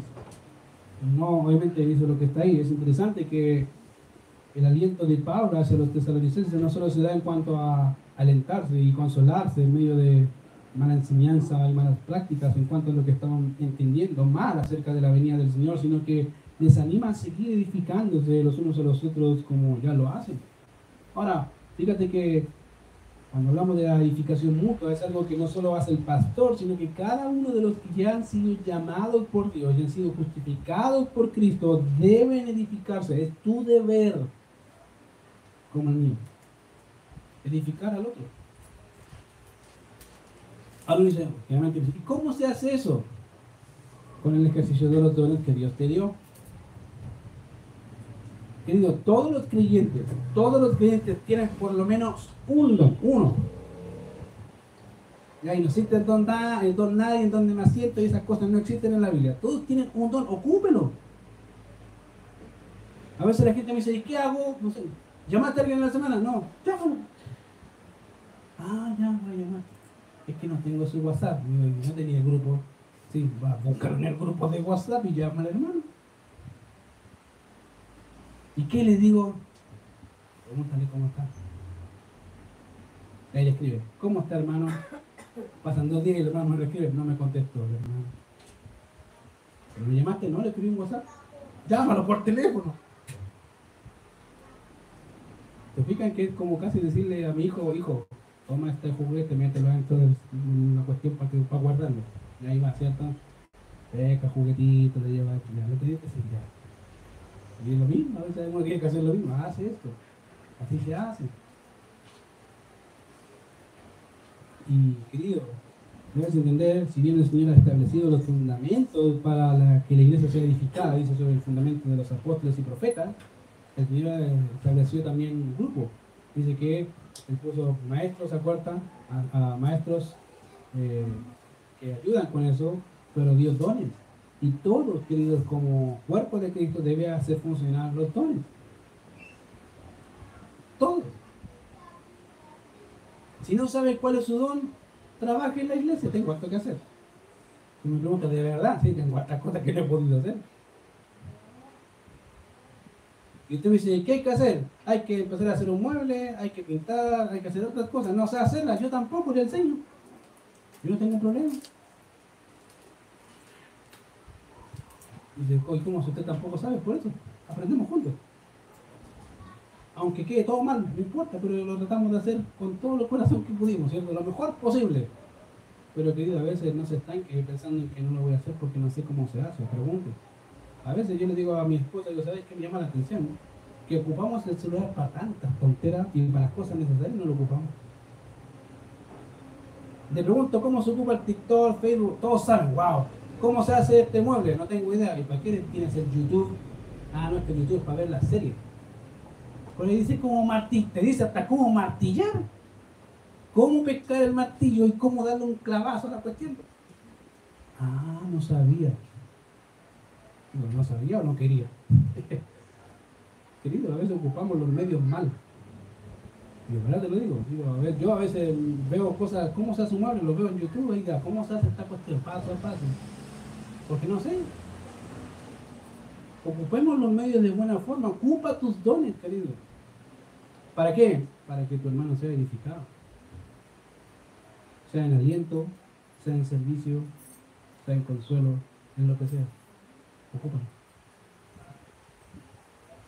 No, obviamente dice lo que está ahí. Es interesante que el aliento de Pablo hacia los tesalonicenses no solo se da en cuanto a alentarse y consolarse en medio de mala enseñanza y malas prácticas en cuanto a lo que estaban entendiendo mal acerca de la venida del Señor, sino que les anima a seguir edificándose los unos a los otros como ya lo hacen. Ahora, fíjate que cuando hablamos de la edificación mutua es algo que no solo hace el pastor, sino que cada uno de los que ya han sido llamados por Dios y han sido justificados por Cristo deben edificarse. Es tu deber como el mío. Edificar al otro. Ahora dice, ¿y cómo se hace eso? Con el ejercicio de los dones que Dios te dio. Querido, todos los creyentes, todos los creyentes tienen por lo menos uno, uno. Y ahí no existe el don, da, el don nadie, el don de me asiento y esas cosas no existen en la Biblia. Todos tienen un don, ocúpelo. A veces la gente me dice, ¿y qué hago? No sé, ¿llamaste a alguien en la semana? No, llámalo. Ah, ya, voy a llamar. Es que no tengo su WhatsApp, no tenía el grupo. Sí, va a buscar en el grupo de WhatsApp y llama al hermano. ¿Y qué le digo? Pregúntale cómo está. Ahí le escribe, ¿cómo está hermano? Pasan dos días y el hermano me escribe, no me contestó hermano. ¿Pero me llamaste? No, le escribí un WhatsApp. Llámalo por teléfono. ¿Se fijan que es como casi decirle a mi hijo, hijo, toma este juguete, mételo dentro de una cuestión para, que, para guardarlo? Y ahí va, ¿cierto? Peca, juguetito, le lleva, ya lo. Y es lo mismo, a veces uno tiene que hacer lo mismo, hace esto. Así se hace. Y querido, debes entender, si bien el Señor ha establecido los fundamentos para que la iglesia sea edificada, dice sobre el fundamento de los apóstoles y profetas, el Señor estableció también un grupo. Dice que él puso maestros a cuarta, a, maestros eh, que ayudan con eso, pero Dios dones. Y todos, queridos, como cuerpo de Cristo, debe hacer funcionar los dones. Todos. Si no sabe cuál es su don, trabaje en la iglesia. Tengo algo que hacer. Si me pregunta de verdad, sí, tengo otras cosas que no he podido hacer. Y usted me dice, ¿qué hay que hacer? Hay que empezar a hacer un mueble, hay que pintar, hay que hacer otras cosas. No sé hacerlas, yo tampoco, le enseño. Yo no tengo problema. Y dice, ¿cómo si usted tampoco sabe? Por eso, aprendemos juntos. Aunque quede todo mal, no importa, pero lo tratamos de hacer con todo el corazón que pudimos, ¿cierto? Lo mejor posible. Pero querido, a veces no se estanque pensando en que no lo voy a hacer porque no sé cómo se hace, pregunte. A veces yo le digo a mi esposa, yo ¿sabes qué me llama la atención? Que ocupamos el celular para tantas tonteras y para las cosas necesarias no lo ocupamos. Le pregunto cómo se ocupa el TikTok, Facebook, todos saben, wow, ¿cómo se hace este mueble? No tengo idea. ¿Y para qué tienes el YouTube? Ah, no, es que YouTube es para ver la serie. Le dice cómo martillar, te dice hasta cómo martillar. Cómo pescar el martillo y cómo darle un clavazo a la cuestión. Ah, no sabía no sabía o no quería. [LAUGHS] Querido, a veces ocupamos los medios mal. Y de verdad te lo digo, a ver, yo a veces veo cosas, ¿cómo se hace un mueble? Lo veo en YouTube, oiga, ¿cómo se hace esta cuestión? Paso a paso. Porque no sé. Ocupemos los medios de buena forma, ocupa tus dones, querido. ¿Para qué? Para que tu hermano sea edificado. Sea en aliento, sea en servicio, sea en consuelo, en lo que sea.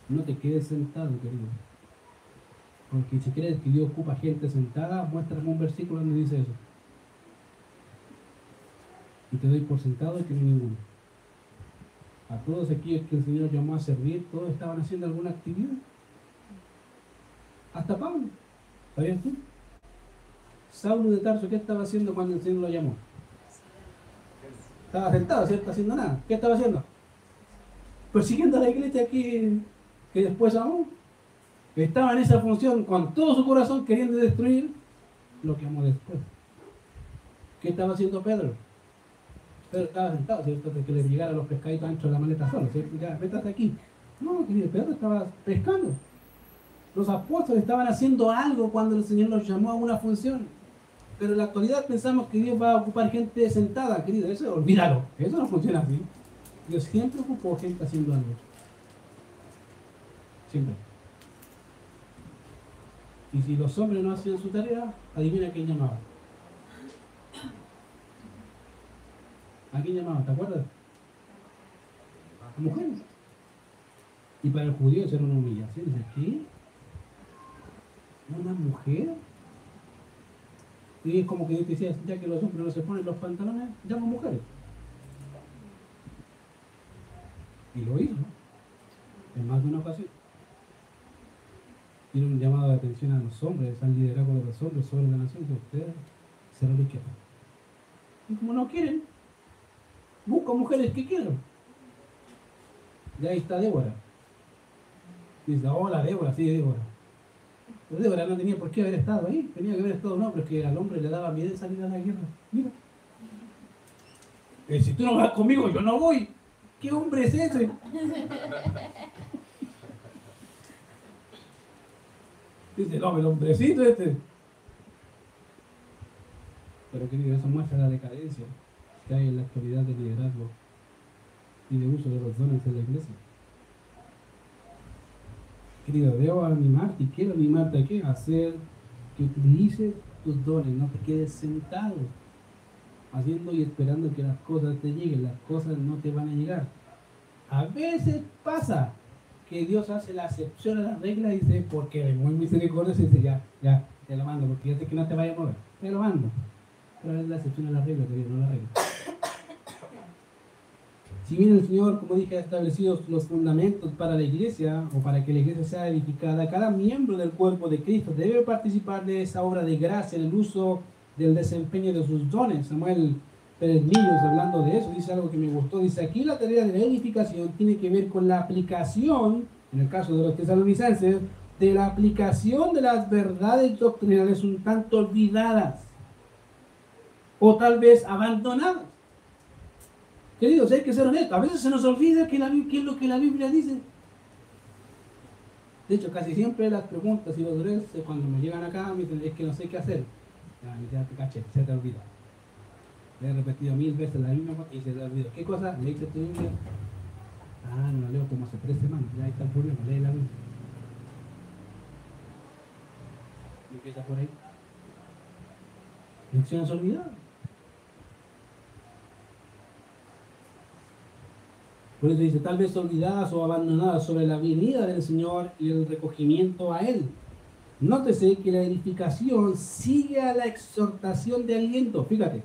No te quedes sentado, querido. Porque si crees que Dios ocupa gente sentada, muéstrame un versículo donde dice eso. Y te doy por sentado que no hay ninguno. A todos aquellos que el Señor llamó a servir, todos estaban haciendo alguna actividad. Hasta Pablo. ¿Sabías tú? Saulo de Tarso, ¿qué estaba haciendo cuando el Señor lo llamó? Estaba sentado, ¿cierto? Haciendo nada. ¿Qué estaba haciendo? persiguiendo a la iglesia que, que después amó. Estaba en esa función con todo su corazón queriendo destruir lo que amó después. ¿Qué estaba haciendo Pedro? Pedro estaba sentado, ¿cierto? De que le llegara los pescaditos ancho de la maleta solo, ¿cierto? Ya, métate aquí. No, querido, Pedro estaba pescando. Los apóstoles estaban haciendo algo cuando el Señor los llamó a una función. Pero en la actualidad pensamos que Dios va a ocupar gente sentada, querido. Eso, olvídalo. Eso no funciona así. Dios siempre ocupó gente haciendo algo. Siempre. Y si los hombres no hacían su tarea, adivina quién llamaba. ¿A quién llamaba? ¿Te acuerdas? A mujeres. Y para el judío eso era una humillación. ¿qué? ¿Una mujer? Y es como que Dios decía, ya que los hombres no se ponen los pantalones, llama mujeres. Y lo hizo, En más de una ocasión. Tiene un llamado de atención a los hombres, al liderazgo de los hombres sobre la nación, que ustedes se lo. Y como no quieren, busca mujeres que quieran. Y ahí está Débora. Dice, hola Débora, sí, Débora. Pero Débora no tenía por qué haber estado ahí, tenía que haber estado no, pero que al hombre le daba miedo salir a la guerra. Mira. Eh, si tú no vas conmigo, yo no voy. ¿Qué hombre es ese? Dice, no, el hombrecito este. Pero querido, eso muestra la decadencia que hay en la actualidad de liderazgo y de uso de los dones de la iglesia. Querido, debo animarte y quiero animarte a qué? A hacer que utilices tus dones, no te quedes sentado haciendo y esperando que las cosas te lleguen, las cosas no te van a llegar. A veces pasa que Dios hace la excepción a la regla y dice, porque es muy misericordioso, dice, ya, ya, te lo mando, porque ya sé que no te vaya a mover, te lo mando. Pero es la excepción a la regla, no la regla. Si bien el Señor, como dije, ha establecido los fundamentos para la iglesia o para que la iglesia sea edificada, cada miembro del cuerpo de Cristo debe participar de esa obra de gracia en el uso del desempeño de sus dones. Samuel Pérez Millos, hablando de eso, dice algo que me gustó. Dice, aquí la tarea de la edificación tiene que ver con la aplicación, en el caso de los tesalonicenses, de la aplicación de las verdades doctrinales un tanto olvidadas o tal vez abandonadas. Queridos, hay que ser honestos. A veces se nos olvida qué es lo que la Biblia dice. De hecho, casi siempre las preguntas y los retos, cuando me llegan acá, me dicen, es que no sé qué hacer. Ya, te caché, se te olvida. Le he repetido mil veces la misma cosa y se te olvidó. ¿Qué cosa? ¿Leíste tu Biblia? Ah, no la leo como hace tres semanas. Ya está el problema, lee la Biblia. Empieza por ahí. Lecciones olvidadas. Por eso dice, tal vez olvidadas o abandonadas sobre la venida del Señor y el recogimiento a Él. Nótese que la edificación sigue a la exhortación de aliento. Fíjate,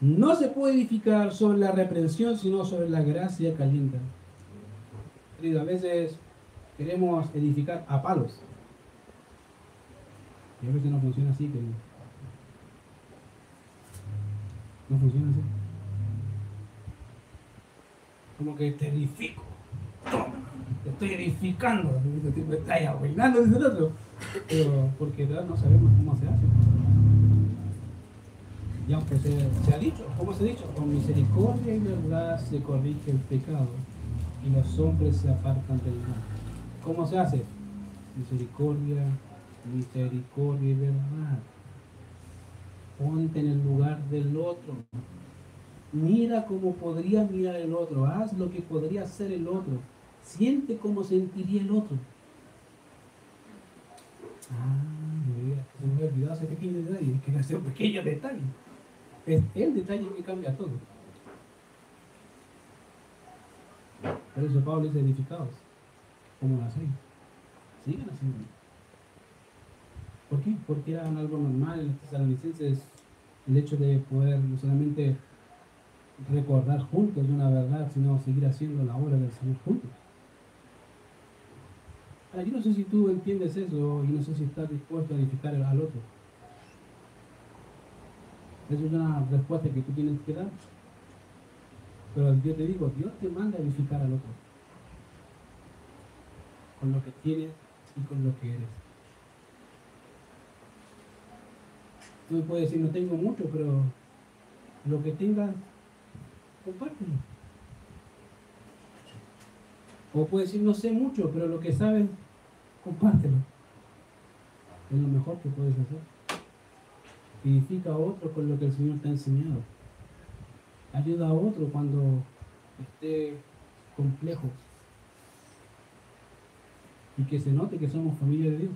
no se puede edificar sobre la reprensión, sino sobre la gracia caliente. a veces queremos edificar a palos. Y a veces no funciona así, que no funciona así como que te edifico. Te estoy edificando. Me estás arruinando, dice el otro. Pero porque no sabemos cómo se hace. Y aunque se, ha dicho, ¿cómo se ha dicho? Con misericordia y verdad se corrige el pecado y los hombres se apartan del mal. ¿Cómo se hace? Misericordia, misericordia y verdad. Ponte en el lugar del otro. Mira cómo podría mirar el otro. Haz lo que podría hacer el otro. Siente cómo sentiría el otro. Ah, se me había olvidado ese pequeño detalle. Es que ese un pequeño detalle. Es el detalle que cambia todo. Por eso Pablo dice edificados. Como la serie. Sigan haciendo. ¿Por qué? Porque era algo normal en los tesalonicenses el hecho de poder no solamente recordar juntos una verdad, sino seguir haciendo la obra del Señor juntos. Yo no sé si tú entiendes eso y no sé si estás dispuesto a edificar al otro. Esa es una respuesta que tú tienes que dar. Pero yo te digo, Dios te manda a edificar al otro. Con lo que tienes y con lo que eres. Tú puedes decir, no tengo mucho, pero lo que tengas, compártelo. O puede decir, no sé mucho, pero lo que sabes, compártelo. Es lo mejor que puedes hacer. Edifica a otro con lo que el Señor te ha enseñado. Ayuda a otro cuando esté complejo. Y que se note que somos familia de Dios.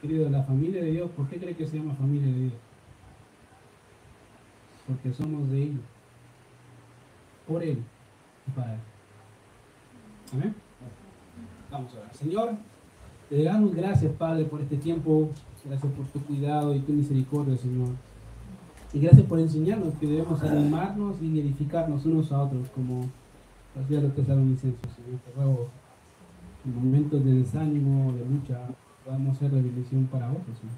Querido, la familia de Dios, ¿por qué cree que se llama familia de Dios? Porque somos de Él, por Él y para Él. Amén. Vamos a ver. Señor, te damos gracias, Padre, por este tiempo. Gracias por tu cuidado y tu misericordia, Señor. Y gracias por enseñarnos que debemos animarnos y edificarnos unos a otros, como hacía los tesalonicenses, Señor. Te ruego, en momentos de desánimo, de lucha, podamos ser la bendición para otros, Señor.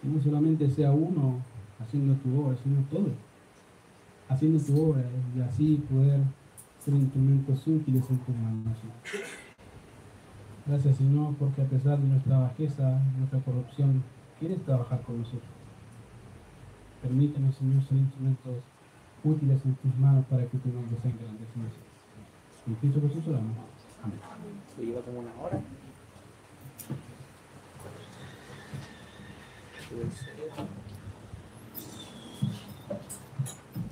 Que no solamente sea uno haciendo tu obra, haciendo todo, haciendo tu obra y así poder ser instrumentos útiles en tus manos. Gracias, Señor, porque a pesar de nuestra bajeza, nuestra corrupción, quieres trabajar con nosotros. Permítanos, Señor, ser instrumentos útiles en tus manos para que tu nombre sea engrandecido. En Cristo Jesús oramos. Amén. Se lleva como una hora. Ser.